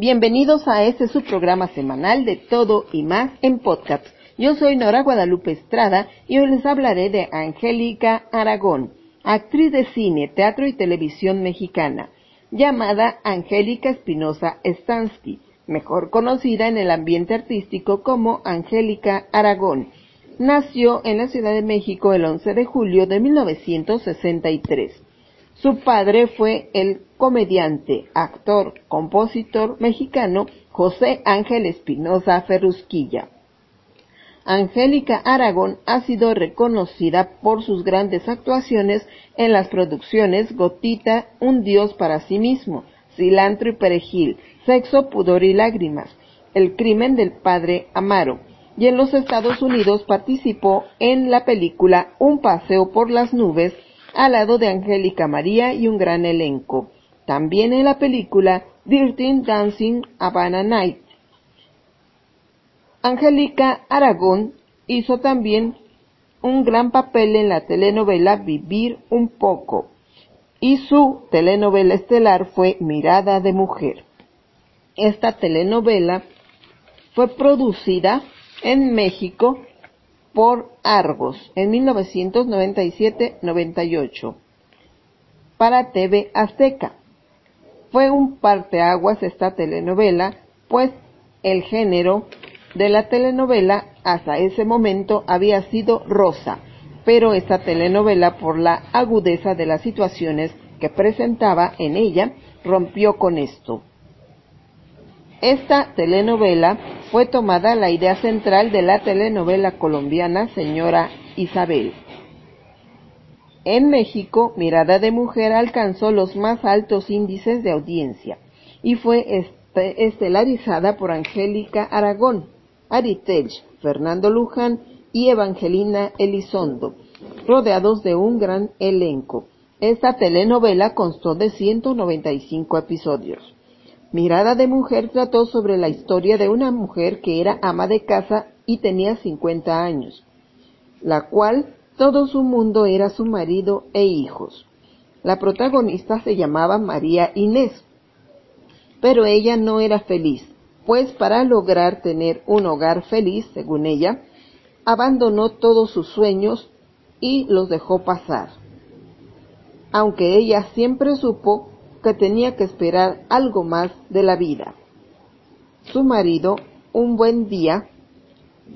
Bienvenidos a este su programa semanal de todo y más en podcast. Yo soy Nora Guadalupe Estrada y hoy les hablaré de Angélica Aragón, actriz de cine, teatro y televisión mexicana, llamada Angélica Espinosa Stansky, mejor conocida en el ambiente artístico como Angélica Aragón. Nació en la Ciudad de México el 11 de julio de 1963. Su padre fue el comediante, actor, compositor mexicano José Ángel Espinosa Ferrusquilla. Angélica Aragón ha sido reconocida por sus grandes actuaciones en las producciones Gotita, Un Dios para sí mismo, Cilantro y Perejil, Sexo, Pudor y Lágrimas, El crimen del padre Amaro, y en los Estados Unidos participó en la película Un paseo por las nubes al lado de Angélica María y un gran elenco. También en la película Dirty Dancing Havana Night. Angélica Aragón hizo también un gran papel en la telenovela Vivir un poco y su telenovela estelar fue Mirada de Mujer. Esta telenovela fue producida en México por Argos en 1997-98 para TV Azteca. Fue un parteaguas esta telenovela, pues el género de la telenovela hasta ese momento había sido rosa, pero esta telenovela por la agudeza de las situaciones que presentaba en ella rompió con esto. Esta telenovela fue tomada la idea central de la telenovela colombiana Señora Isabel. En México, Mirada de Mujer alcanzó los más altos índices de audiencia y fue estelarizada por Angélica Aragón, Aritech, Fernando Luján y Evangelina Elizondo, rodeados de un gran elenco. Esta telenovela constó de 195 episodios. Mirada de Mujer trató sobre la historia de una mujer que era ama de casa y tenía 50 años, la cual todo su mundo era su marido e hijos. La protagonista se llamaba María Inés, pero ella no era feliz, pues para lograr tener un hogar feliz, según ella, abandonó todos sus sueños y los dejó pasar. Aunque ella siempre supo que tenía que esperar algo más de la vida. Su marido, un buen día,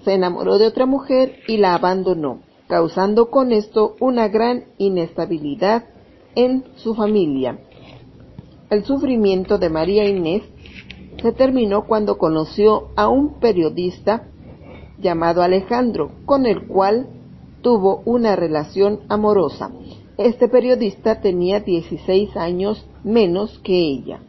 se enamoró de otra mujer y la abandonó, causando con esto una gran inestabilidad en su familia. El sufrimiento de María Inés se terminó cuando conoció a un periodista llamado Alejandro, con el cual tuvo una relación amorosa. Este periodista tenía 16 años menos que ella.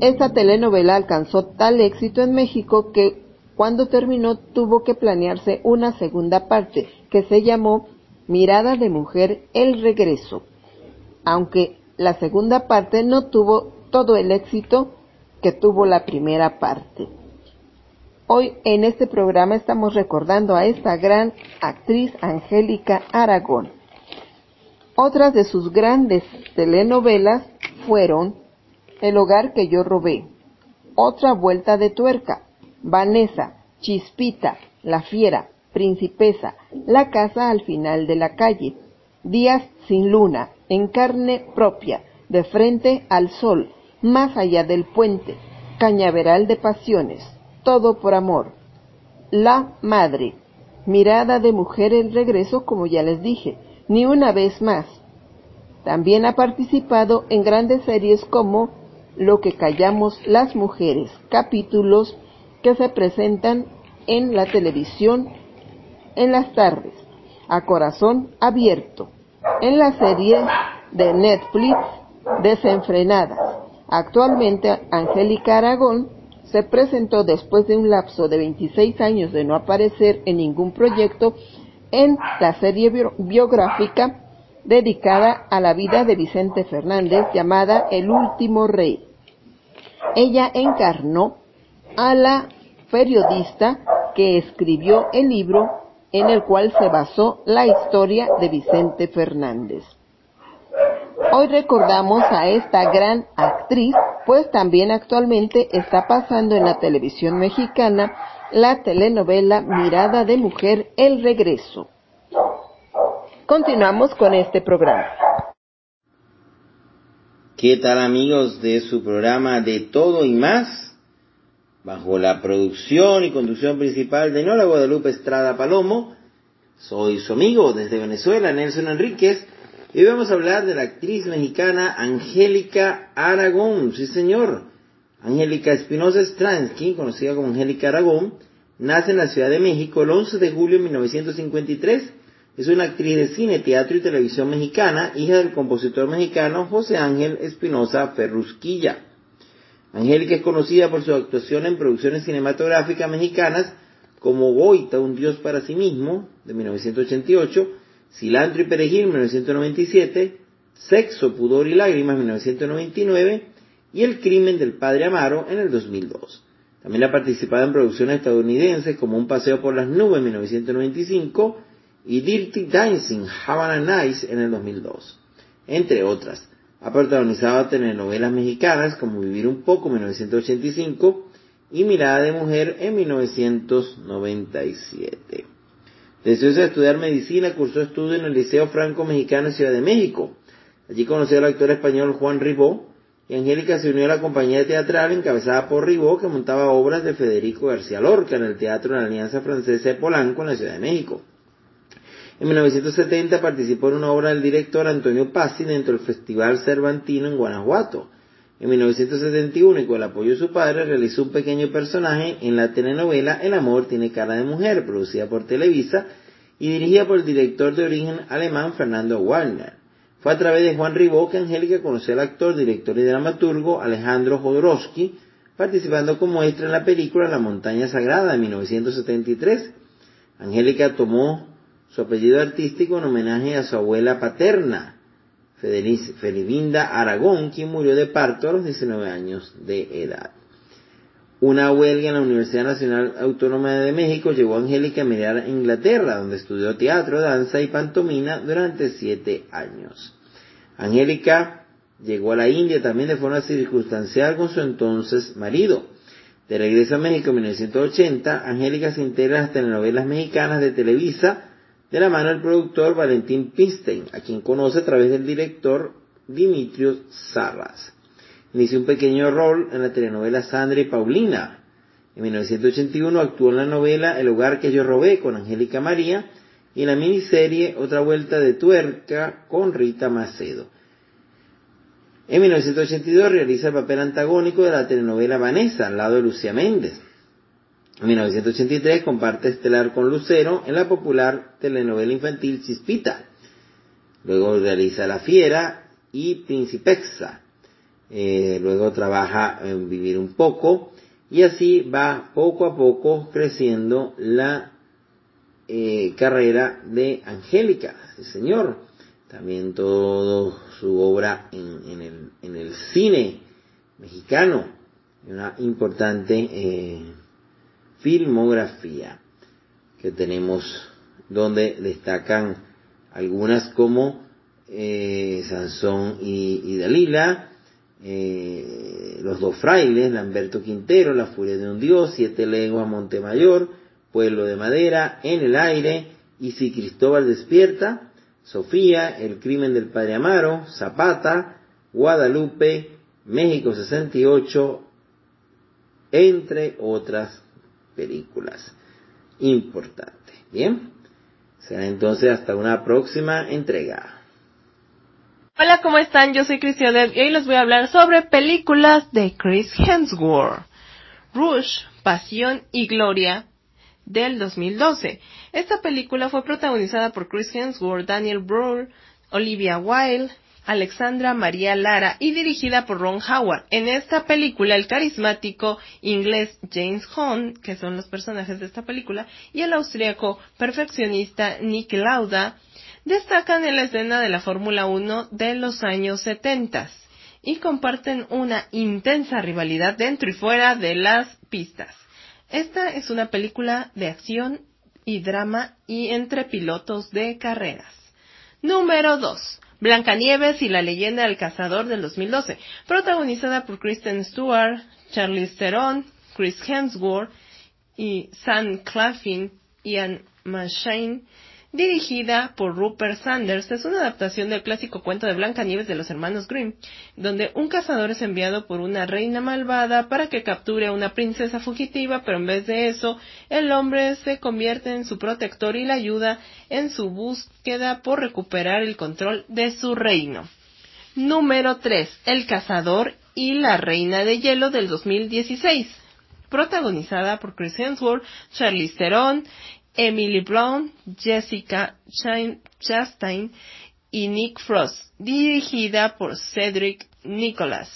Esta telenovela alcanzó tal éxito en México que cuando terminó tuvo que planearse una segunda parte que se llamó Mirada de Mujer, el regreso. Aunque la segunda parte no tuvo todo el éxito que tuvo la primera parte. Hoy en este programa estamos recordando a esta gran actriz Angélica Aragón. Otras de sus grandes telenovelas fueron El hogar que yo robé, Otra vuelta de tuerca, Vanessa, Chispita, La fiera, Principesa, La casa al final de la calle, Días sin luna, En carne propia, De frente al sol, Más allá del puente, Cañaveral de pasiones, todo por amor. La madre. Mirada de mujer el regreso, como ya les dije, ni una vez más. También ha participado en grandes series como Lo que callamos las mujeres, capítulos que se presentan en la televisión en las tardes, a corazón abierto, en la serie de Netflix Desenfrenadas. Actualmente Angélica Aragón se presentó después de un lapso de 26 años de no aparecer en ningún proyecto en la serie biográfica dedicada a la vida de Vicente Fernández llamada El último rey. Ella encarnó a la periodista que escribió el libro en el cual se basó la historia de Vicente Fernández. Hoy recordamos a esta gran actriz, pues también actualmente está pasando en la televisión mexicana la telenovela Mirada de Mujer El Regreso. Continuamos con este programa. ¿Qué tal amigos de su programa de todo y más? Bajo la producción y conducción principal de Nola Guadalupe Estrada Palomo, soy su amigo desde Venezuela, Nelson Enríquez, y vamos a hablar de la actriz mexicana Angélica Aragón, sí señor. Angélica Espinosa Stransky, conocida como Angélica Aragón, nace en la Ciudad de México el 11 de julio de 1953. Es una actriz de cine, teatro y televisión mexicana, hija del compositor mexicano José Ángel Espinosa Ferrusquilla. Angélica es conocida por su actuación en producciones cinematográficas mexicanas como Goita, un dios para sí mismo, de 1988, Cilantro y Perejil, 1997, Sexo, Pudor y Lágrimas, 1999, y El Crimen del Padre Amaro, en el 2002. También ha participado en producciones estadounidenses como Un Paseo por las Nubes, 1995, y Dirty Dancing, Havana Nights, en el 2002, entre otras. Ha protagonizado telenovelas mexicanas como Vivir un poco, 1985, y Mirada de Mujer, en 1997. Deseosa de estudiar medicina, cursó estudios en el Liceo Franco Mexicano en Ciudad de México. Allí conoció al actor español Juan Ribó y Angélica se unió a la compañía teatral encabezada por Ribó que montaba obras de Federico García Lorca en el Teatro de la Alianza Francesa de Polanco en la Ciudad de México. En 1970 participó en una obra del director Antonio Pazzi dentro del Festival Cervantino en Guanajuato. En 1971, y con el apoyo de su padre, realizó un pequeño personaje en la telenovela El amor tiene cara de mujer, producida por Televisa y dirigida por el director de origen alemán Fernando Wagner. Fue a través de Juan Ribó que Angélica conoció al actor, director y dramaturgo Alejandro Jodorowsky, participando como extra en la película La montaña sagrada de 1973. Angélica tomó su apellido artístico en homenaje a su abuela paterna, Felibinda Aragón, quien murió de parto a los 19 años de edad. Una huelga en la Universidad Nacional Autónoma de México llevó a Angélica a emigrar a Inglaterra, donde estudió teatro, danza y pantomina durante siete años. Angélica llegó a la India también de forma circunstancial con su entonces marido. De regreso a México en 1980, Angélica se integra a las telenovelas mexicanas de Televisa, de la mano del productor Valentín Pinstein, a quien conoce a través del director Dimitrios Sarras. Inició un pequeño rol en la telenovela Sandra y Paulina. En 1981 actuó en la novela El hogar que yo robé con Angélica María y en la miniserie Otra vuelta de tuerca con Rita Macedo. En 1982 realiza el papel antagónico de la telenovela Vanessa al lado de Lucía Méndez. En 1983 comparte estelar con Lucero en la popular telenovela infantil Chispita. Luego realiza La Fiera y Principexa. Eh, luego trabaja en Vivir un poco y así va poco a poco creciendo la eh, carrera de Angélica, sí señor. También toda su obra en, el, en, el, cine mexicano, una importante eh, filmografía que tenemos donde destacan algunas como eh, Sansón y, Dalila, eh, Los dos frailes, Lamberto Quintero, La furia de un dios, Siete leguas, Montemayor, Pueblo de Madera, En el aire, y si Cristóbal despierta, Sofía, El crimen del padre Amaro, Zapata, Guadalupe, México 68, entre otras películas importantes. Bien, será entonces hasta una próxima entrega. Hola, ¿cómo están? Yo soy Cristian y hoy les voy a hablar sobre películas de Chris Hemsworth. Rush, Pasión y Gloria del 2012. Esta película fue protagonizada por Chris Hemsworth, Daniel Brühl, Olivia Wilde, Alexandra María Lara y dirigida por Ron Howard. En esta película, el carismático inglés James Hunt, que son los personajes de esta película, y el austriaco perfeccionista Nick Lauda, destacan en la escena de la Fórmula 1 de los años 70 y comparten una intensa rivalidad dentro y fuera de las pistas. Esta es una película de acción y drama y entre pilotos de carreras. Número 2. Blancanieves y la leyenda del cazador del 2012, protagonizada por Kristen Stewart, Charlize Theron, Chris Hemsworth y Sam Claflin y Anne Machine dirigida por Rupert Sanders, es una adaptación del clásico cuento de Blancanieves de los hermanos Grimm, donde un cazador es enviado por una reina malvada para que capture a una princesa fugitiva, pero en vez de eso, el hombre se convierte en su protector y la ayuda en su búsqueda por recuperar el control de su reino. Número 3. El cazador y la reina de hielo del 2016 protagonizada por Chris Hemsworth, Charlize Theron Emily Brown, Jessica Chastain y Nick Frost, dirigida por Cedric Nicholas.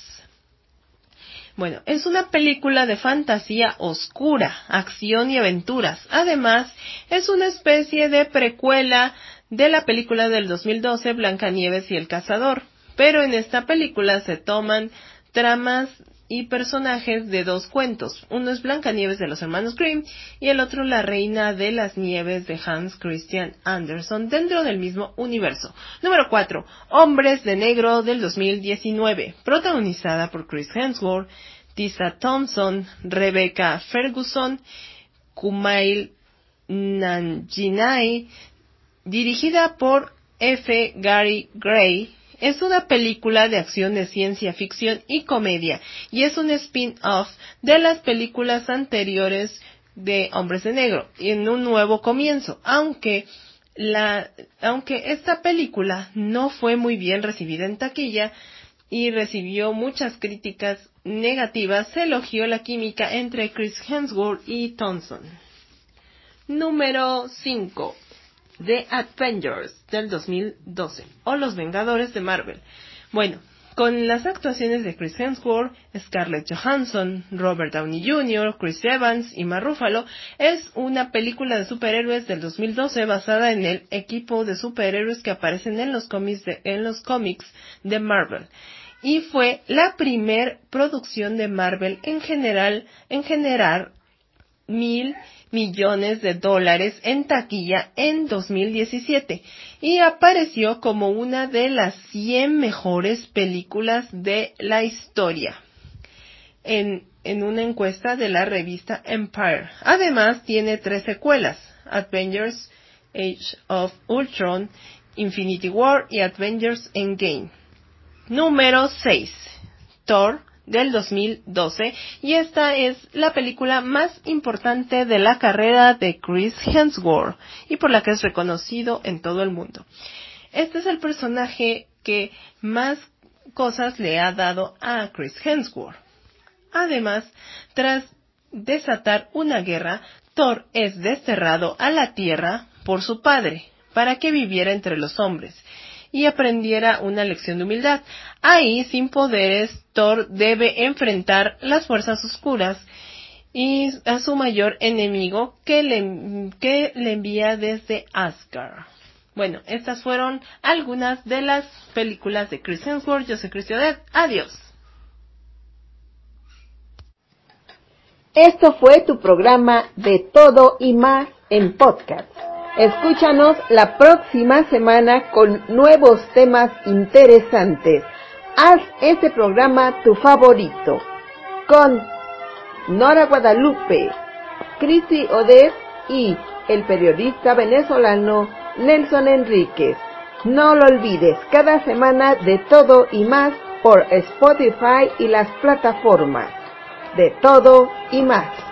Bueno, es una película de fantasía oscura, acción y aventuras. Además, es una especie de precuela de la película del 2012 Blancanieves y el Cazador. Pero en esta película se toman tramas y personajes de dos cuentos. Uno es Blancanieves de los hermanos Grimm y el otro La Reina de las Nieves de Hans Christian Andersen dentro del mismo universo. Número 4. Hombres de Negro del 2019, protagonizada por Chris Hemsworth, Tisa Thompson, Rebecca Ferguson, Kumail Nanjiani, dirigida por F. Gary Gray, es una película de acción de ciencia ficción y comedia y es un spin-off de las películas anteriores de Hombres de Negro y en un nuevo comienzo, aunque la, aunque esta película no fue muy bien recibida en taquilla y recibió muchas críticas negativas, se elogió la química entre Chris Hemsworth y Thompson. Número 5. The Avengers del 2012 o Los Vengadores de Marvel. Bueno, con las actuaciones de Chris Hemsworth, Scarlett Johansson, Robert Downey Jr., Chris Evans y Mark Ruffalo, es una película de superhéroes del 2012 basada en el equipo de superhéroes que aparecen en los cómics de, en los cómics de Marvel. Y fue la primer producción de Marvel en general, en generar mil millones de dólares en taquilla en 2017 y apareció como una de las 100 mejores películas de la historia en, en una encuesta de la revista Empire. Además tiene tres secuelas, Avengers Age of Ultron, Infinity War y Avengers Endgame. Número 6. Thor del 2012 y esta es la película más importante de la carrera de Chris Hemsworth y por la que es reconocido en todo el mundo. Este es el personaje que más cosas le ha dado a Chris Hemsworth. Además, tras desatar una guerra, Thor es desterrado a la Tierra por su padre para que viviera entre los hombres y aprendiera una lección de humildad. Ahí, sin poderes, Thor debe enfrentar las fuerzas oscuras y a su mayor enemigo que le, que le envía desde Asgard. Bueno, estas fueron algunas de las películas de Chris Hemsworth. Yo soy Chris Adiós. Esto fue tu programa de todo y más en podcast. Escúchanos la próxima semana con nuevos temas interesantes. Haz este programa tu favorito. Con Nora Guadalupe, Cristi Odez y el periodista venezolano Nelson Enríquez. No lo olvides, cada semana de todo y más por Spotify y las plataformas. De todo y más.